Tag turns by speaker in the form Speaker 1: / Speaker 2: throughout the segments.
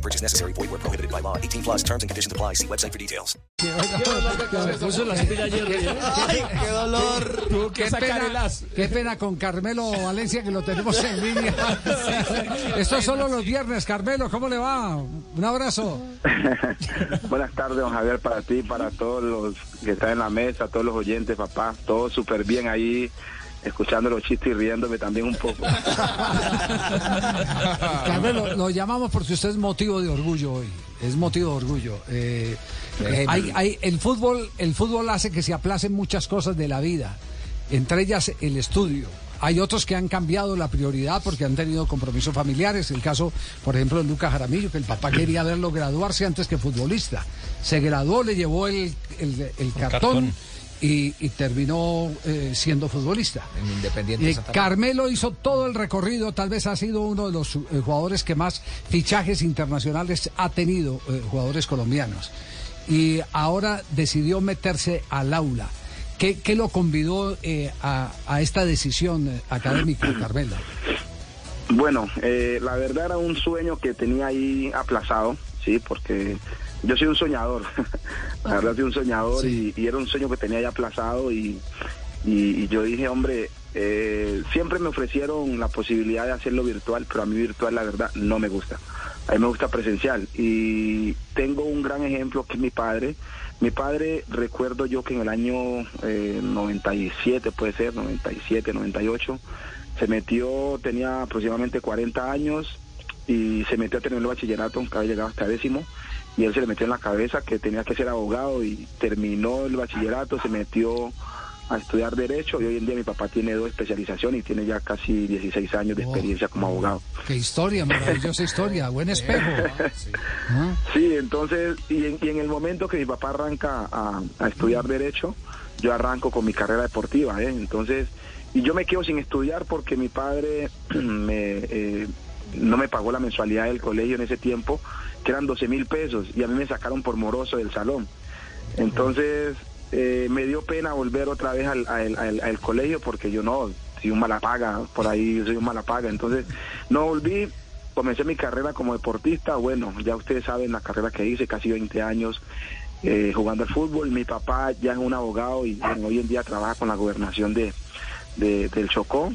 Speaker 1: No purchase necessary. Void where prohibited by law. 18 plus terms and conditions apply. See website for details.
Speaker 2: qué dolor.
Speaker 3: Qué pena, qué pena con Carmelo Valencia que lo tenemos en línea. Esto es solo los viernes, Carmelo, ¿cómo le va? Un abrazo.
Speaker 2: Buenas tardes, don Javier, para ti, para todos los que están en la mesa, todos los oyentes, papá, todo súper bien ahí, escuchando los chistes y riéndome también un poco.
Speaker 3: Carmelo, lo llamamos porque usted es motivo de orgullo hoy. Es motivo de orgullo. Eh, eh, hay, hay, el fútbol, el fútbol hace que se aplacen muchas cosas de la vida, entre ellas el estudio. Hay otros que han cambiado la prioridad porque han tenido compromisos familiares. El caso, por ejemplo, de Lucas Jaramillo, que el papá quería verlo graduarse antes que futbolista. Se graduó, le llevó el, el, el cartón,
Speaker 4: cartón.
Speaker 3: Y, y, terminó eh, siendo futbolista.
Speaker 4: En Independiente
Speaker 3: Eh, Carmelo hizo todo el recorrido, tal vez ha sido uno de los eh, jugadores que más fichajes internacionales ha tenido, eh, jugadores colombianos. Y ahora decidió meterse al aula. ¿Qué, qué lo convidó eh, a, a, esta decisión académica, Carmelo?
Speaker 2: Bueno, eh, la verdad era un sueño que tenía ahí aplazado, sí, porque yo soy un soñador, la verdad soy un soñador sí. y, y, era un sueño que tenía ya aplazado y, y, y yo dije, hombre, eh, siempre me ofrecieron la posibilidad de hacerlo virtual, pero a mí virtual la verdad no me gusta, a mí me gusta presencial y tengo un gran ejemplo que es mi padre, mi padre recuerdo yo que en el año eh, 97 puede ser, 97, 98, se metió, tenía aproximadamente 40 años y se metió a tener el bachillerato, que había llegado hasta décimo, y él se le metió en la cabeza que tenía que ser abogado y terminó el bachillerato, se metió a estudiar Derecho y hoy en día mi papá tiene dos especializaciones y tiene ya casi 16 años de experiencia oh, como abogado.
Speaker 3: Qué historia, maravillosa historia, buen espejo.
Speaker 2: sí. ¿Ah? sí, entonces, y en, y en, el momento que mi papá arranca a, a, estudiar Derecho, yo arranco con mi carrera deportiva, ¿eh? Entonces, y yo me quedo sin estudiar porque mi padre me, eh, no me pagó la mensualidad del colegio en ese tiempo, que eran 12 mil pesos, y a mí me sacaron por moroso del salón. Entonces, eh, me dio pena volver otra vez al, al, al, colegio porque yo no, soy un mala paga, por ahí soy un mala paga. Entonces, no volví, comencé mi carrera como deportista. Bueno, ya ustedes saben la carrera que hice, casi 20 años eh, jugando al fútbol. Mi papá ya es un abogado y hoy en día trabaja con la gobernación de, de del Chocó.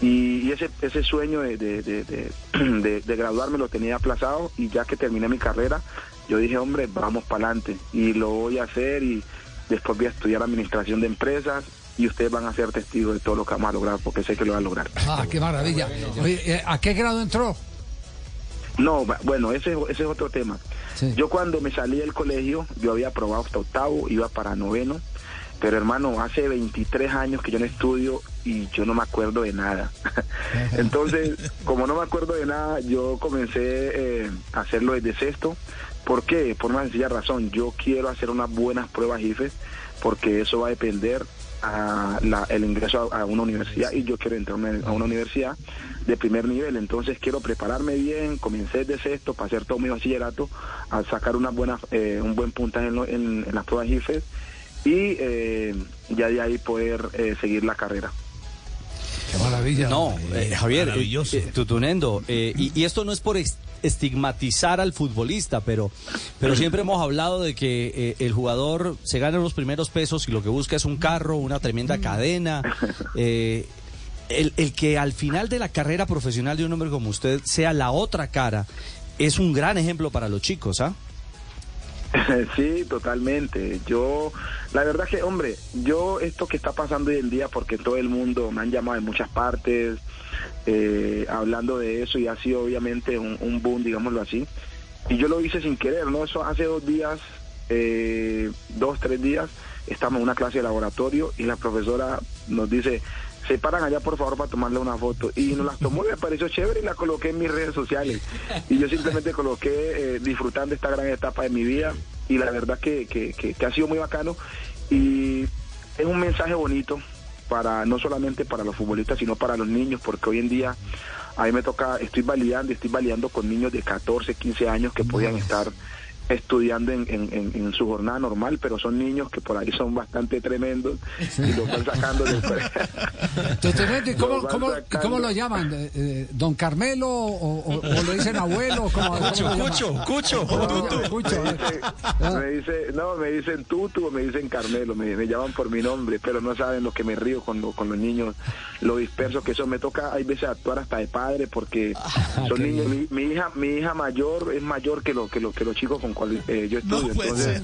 Speaker 2: Y, y, ese, ese sueño de, de, de, de, de graduarme lo tenía aplazado y ya que terminé mi carrera, yo dije, hombre, vamos para adelante y lo voy a hacer y después voy a estudiar administración de empresas y ustedes van a ser testigos de todo lo que vamos a lograr porque sé que lo van a lograr.
Speaker 3: Ah, qué maravilla. Oye, ¿A qué grado entró?
Speaker 2: No, bueno, ese, ese es otro tema. Sí. Yo cuando me salí del colegio, yo había aprobado hasta octavo, iba para noveno, pero hermano, hace 23 años que yo no estudio y yo no me acuerdo de nada. Entonces, como no me acuerdo de nada, yo comencé eh, a hacerlo desde sexto. ¿Por qué? Por una sencilla razón. Yo quiero hacer unas buenas pruebas IFES porque eso va a depender a la, el ingreso a, a, una universidad y yo quiero entrar a una universidad de primer nivel. Entonces quiero prepararme bien, comencé desde sexto para hacer todo mi bachillerato, a sacar una buena, eh, un buen puntaje en, en, en, las pruebas IFES y eh, ya de ahí poder eh, seguir la carrera.
Speaker 3: Qué maravilla.
Speaker 4: No, eh, Javier, eh, tutunendo. Eh, y, y, esto no es por estigmatizar al futbolista, pero, pero siempre hemos hablado de que el jugador se gana los primeros pesos y lo que busca es un carro, una tremenda cadena. El, el, que al final de la carrera profesional de un hombre como usted sea la otra cara es un gran ejemplo para los chicos, ¿ah?
Speaker 2: Sí, totalmente. Yo, la verdad que, hombre, yo esto que está pasando hoy en día, porque todo el mundo me han llamado de muchas partes, eh, hablando de eso, y ha sido obviamente un, un, boom, digámoslo así. Y yo lo hice sin querer, ¿no? Eso hace dos días, eh, dos, tres días, estamos en una clase de laboratorio y la profesora nos dice, se paran allá por favor para tomarle una foto. Y nos las tomó y me pareció chévere y la coloqué en mis redes sociales. Y yo simplemente coloqué eh, disfrutando esta gran etapa de mi vida. Y la verdad que, que, que, ha sido muy bacano. Y es un mensaje bonito para no solamente para los futbolistas, sino para los niños, porque hoy en día a mí me toca, estoy validando, estoy validando con niños de 14, 15 años que podían estar estudiando en, en, en, su jornada normal, pero son niños que por ahí son bastante tremendos y los van sacando después.
Speaker 3: ¿Y cómo, cómo, cómo, lo llaman? Eh, eh, ¿Don Carmelo o, o, le dicen abuelo? ¿cómo,
Speaker 4: cucho, cucho,
Speaker 2: cucho, Me, dice, no, me dicen Tutu o me dicen Carmelo, me, me, llaman por mi nombre, pero no saben lo que me río con, con los niños, lo disperso que eso me toca, hay veces actuar hasta de padre porque ah, son niños, mi, mi, hija, mi hija mayor es mayor que lo que, lo, que los chicos con eh, yo estudio. entonces,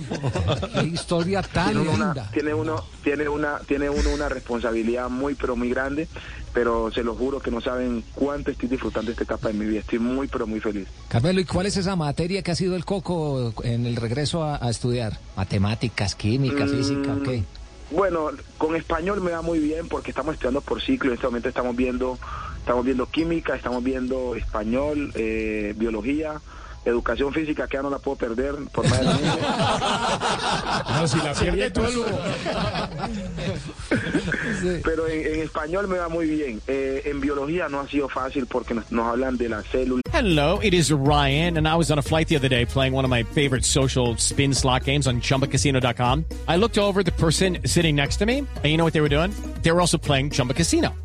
Speaker 3: Qué historia tan
Speaker 2: tiene
Speaker 3: linda.
Speaker 2: tiene uno, tiene una, tiene uno una responsabilidad muy, pero muy grande, pero se lo juro que no saben cuánto estoy disfrutando esta etapa de mi vida. Estoy muy, pero muy feliz.
Speaker 5: Carmelo, ¿y cuál es esa materia que ha sido el coco en el regreso a, estudiar? ¿Matemáticas, química, física? ¿qué?
Speaker 2: Mm, bueno, con español me va muy bien porque estamos estudiando por ciclo. En este momento estamos viendo, estamos viendo química, estamos viendo español, eh, biología educación física que ya no la puedo perder por más de
Speaker 4: No, si la pierde tú
Speaker 2: Pero en, español me va muy bien. Eh, en biología no ha sido fácil porque nos, nos hablan de la célula.
Speaker 6: Hello, it is Ryan, and I was on a flight the other day playing one of my favorite social spin slot games on chumbacasino.com. I looked over the person sitting next to me, and you know what they were doing? They were also playing Chumba Casino.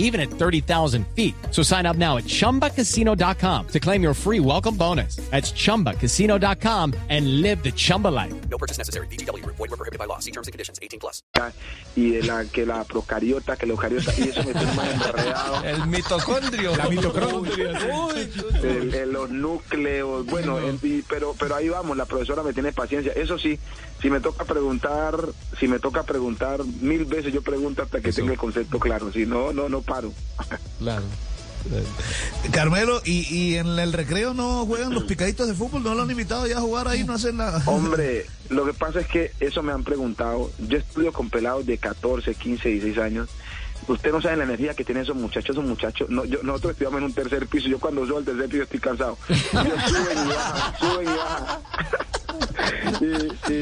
Speaker 6: even at 30,000 feet. So sign up now at chumbacasino.com to claim your free welcome bonus. That's chumbacasino.com and live the Chumba life. No purchase necessary. DTW, void, were prohibited by law. See terms and conditions 18 plus.
Speaker 2: Y de la, que la procariota, que la eucariota, y eso me tiene más enredado.
Speaker 4: El mitocondrio.
Speaker 2: La mitocondria. el, el, los núcleos. Bueno, el, pero, pero ahí vamos la profesora me tiene paciencia. Eso sí, si me toca preguntar, si me toca preguntar mil veces, yo pregunto hasta que tenga el concepto claro. Si no, no, no paro.
Speaker 4: Claro.
Speaker 7: Carmelo, ¿y, ¿y, en el recreo no juegan los picaditos de fútbol? ¿No lo han invitado ya a jugar ahí? ¿No hacen nada?
Speaker 2: Hombre, lo que pasa es que eso me han preguntado. Yo estudio con pelados de 14, 15, 16 años Usted no sabe la energía que tienen esos muchachos, esos muchachos. No, yo, nosotros estudiamos en un tercer piso. Yo cuando subo al tercer piso estoy cansado. Ellos suben y bajan, suben y bajan. Y,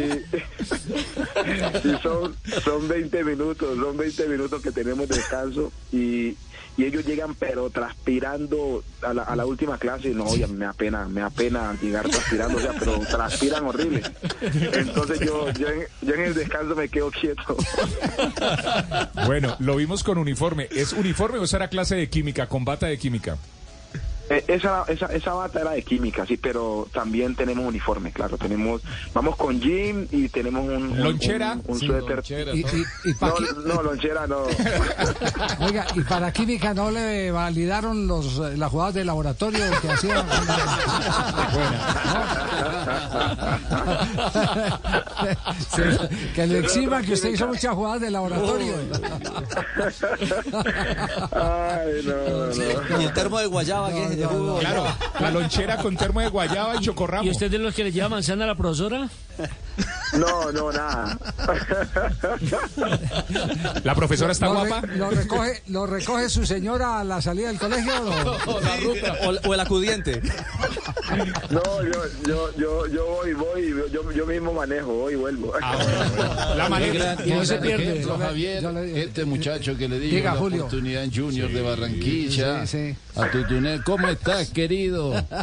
Speaker 2: y, son, son 20 minutos, son 20 minutos que tenemos de descanso y, y ellos llegan pero transpirando a la, a la última clase y no, oye, me apena, me apena llegar transpirando, o sea, pero transpiran horrible. Entonces yo, yo, en, yo en el descanso me quedo quieto.
Speaker 8: Bueno, lo vimos con uniforme. ¿Es uniforme o será clase de química, con bata de química?
Speaker 2: Eh, esa, esa, esa bata era de química, sí, pero también tenemos uniforme, claro. Tenemos, vamos con jean y tenemos un,
Speaker 8: lonchera,
Speaker 2: un, suéter.
Speaker 3: y,
Speaker 2: no, no, lonchera no.
Speaker 3: Oiga, y para química no le validaron los las jugadas de laboratorio que hacían. que le eximan que usted hizo muchas jugadas de laboratorio.
Speaker 2: Ay, no, no.
Speaker 4: Y el termo de guayaba que es
Speaker 8: Claro, la lonchera con termo de guayaba y chocorramo.
Speaker 5: ¿Y usted es de los que le lleva manzana a la profesora?
Speaker 2: No, no, nada.
Speaker 8: ¿La profesora está guapa?
Speaker 3: ¿lo, recoge, ¿Lo recoge su señora a la salida del colegio
Speaker 4: o, el acudiente?
Speaker 2: No, yo, yo, yo, yo voy, voy, yo, yo mismo manejo, voy y vuelvo.
Speaker 8: Ah, la manera.
Speaker 7: Y no se pierde. Javier, este muchacho que le digo la oportunidad en Junior de Barranquilla, a Tutunel, ¿cómo estás, querido?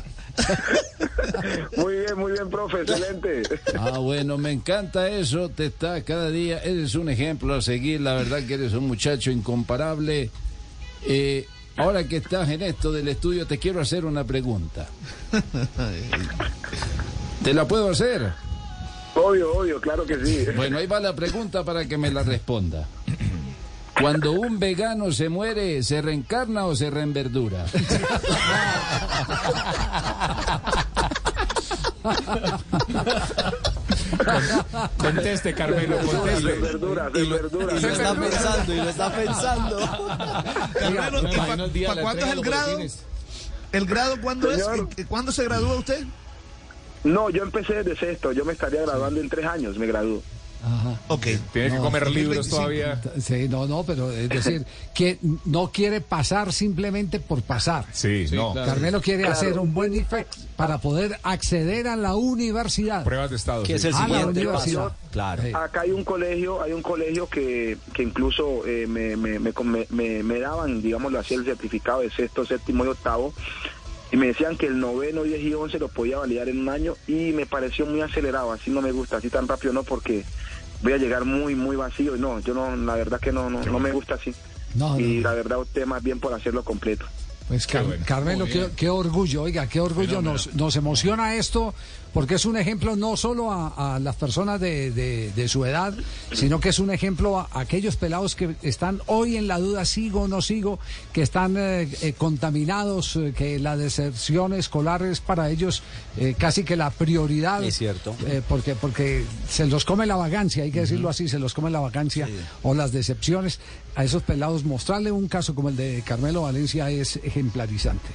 Speaker 2: Muy bien, muy bien, profe, excelente.
Speaker 7: Ah, bueno, me encanta eso, te está cada día, eres un ejemplo a seguir, la verdad que eres un muchacho incomparable. Eh, ahora que estás en esto del estudio, te quiero hacer una pregunta. ¿Te la puedo hacer?
Speaker 2: Obvio, obvio, claro que sí.
Speaker 7: Bueno, ahí va la pregunta para que me la responda. Cuando un vegano se muere, ¿se reencarna o se reenverdura?
Speaker 8: Conteste, Carmelo, conteste.
Speaker 2: Verduras, y, lo, verduras.
Speaker 4: y lo está pensando, y lo está pensando.
Speaker 7: ¿Para cuánto es el grado? ¿El grado cuándo es? ¿Cuándo se gradúa usted?
Speaker 2: No, yo empecé desde sexto. Yo me estaría graduando en tres años, me gradúo.
Speaker 8: Ajá. Ok. Tiene que comer libros todavía.
Speaker 3: Sí, no, no, pero es decir, que no quiere pasar simplemente por pasar.
Speaker 8: Sí, no.
Speaker 3: Carmelo quiere hacer un buen IFEX para poder acceder a la universidad.
Speaker 8: Pruebas de estado.
Speaker 4: Que es el siguiente paso.
Speaker 2: Claro. Acá hay un colegio, hay un colegio que, que incluso eh, me, me, me, me, daban, digámoslo así, el certificado de sexto, séptimo y octavo y me decían que el noveno, 10 y 11 lo podía validar en un año y me pareció muy acelerado, así no me gusta, así tan rápido no, porque voy a llegar muy, muy vacío y no, yo no, la verdad que no, no, no me gusta así. y la verdad usted más bien por hacerlo completo.
Speaker 3: Pues Carmelo, qué, orgullo, oiga, qué orgullo, nos, nos emociona esto porque es un ejemplo no solo a, las personas de, su edad, sino que es un ejemplo a, aquellos pelados que están hoy en la duda, sigo o no sigo, que están eh, eh, contaminados, eh, que la deserción escolar es para ellos casi que la prioridad.
Speaker 4: Es cierto.
Speaker 3: porque, porque se los come la vagancia, hay que decirlo así, se los come la vacancia o las decepciones. A esos pelados mostrarle un caso como el de Carmelo Valencia es ejemplarizante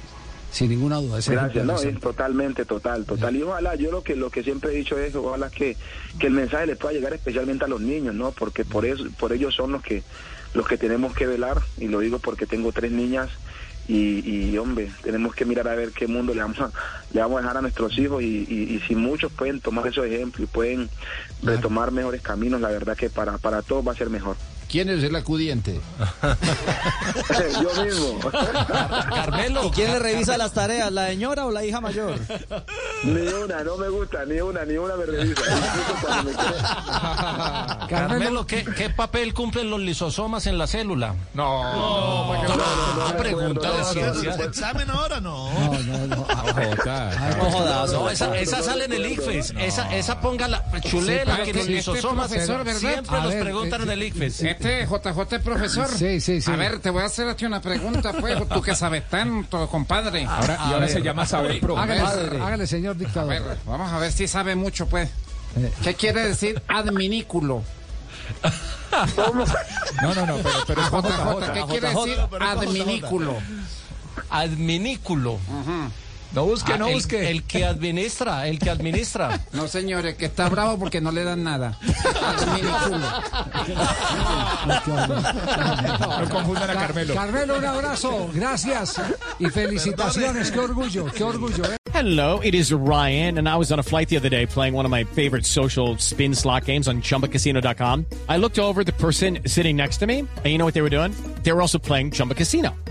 Speaker 3: sin ninguna duda.
Speaker 2: Gracias, no, es totalmente, total, total. Y ojalá, yo lo que lo que siempre he dicho es, ojalá que, que el mensaje le pueda llegar especialmente a los niños, ¿no? Porque por eso, por ellos son los que los que tenemos que velar, y lo digo porque tengo tres niñas y, hombre, tenemos que mirar a ver qué mundo le vamos a, le vamos a dejar a nuestros hijos y, y, si muchos pueden tomar esos ejemplos y pueden retomar mejores caminos, la verdad que para, para todos va a ser mejor.
Speaker 7: ¿Quién es el acudiente?
Speaker 2: Yo mismo.
Speaker 4: Carmelo. ¿Y quién le revisa las tareas, la señora o la hija mayor?
Speaker 2: Ni una, no me gusta, ni una, ni una me revisa.
Speaker 9: Carmelo, ¿qué, ¿qué, papel cumplen los lisosomas en la célula?
Speaker 8: No,
Speaker 9: no, no, no, pregunta de ciencia.
Speaker 10: examen ahora no.
Speaker 3: No, no, no.
Speaker 9: No, esa, esa sale en el ICFES. Esa, esa ponga la chulera que los lisosomas siempre los preguntan en el ICFES.
Speaker 10: Este JJ profesor.
Speaker 3: Sí, sí, sí.
Speaker 10: A ver, te voy a hacer aquí una pregunta, pues, tú que sabes tanto, compadre.
Speaker 8: Ahora, y ahora se llama saber pro.
Speaker 3: Hágale, hágale, señor dictador.
Speaker 10: A ver, vamos a ver si sabe mucho, pues. Eh. ¿Qué quiere decir adminículo?
Speaker 8: No, no, no, pero, pero
Speaker 10: JJ, ¿qué quiere decir adminículo?
Speaker 9: Adminículo.
Speaker 8: No busque, no
Speaker 9: ah,
Speaker 8: busque.
Speaker 9: El que administra, el que administra.
Speaker 10: No, señores, que está bravo porque no le dan nada.
Speaker 8: no confundan a Carmelo.
Speaker 3: Carmelo, un abrazo. Gracias. Y felicitaciones. Qué orgullo, qué orgullo. ¿eh?
Speaker 6: Hello, it is Ryan, and I was on a flight the other day playing one of my favorite social spin slot games on chumbacasino.com. I looked over the person sitting next to me, and you know what they were doing? They were also playing Chumba Casino.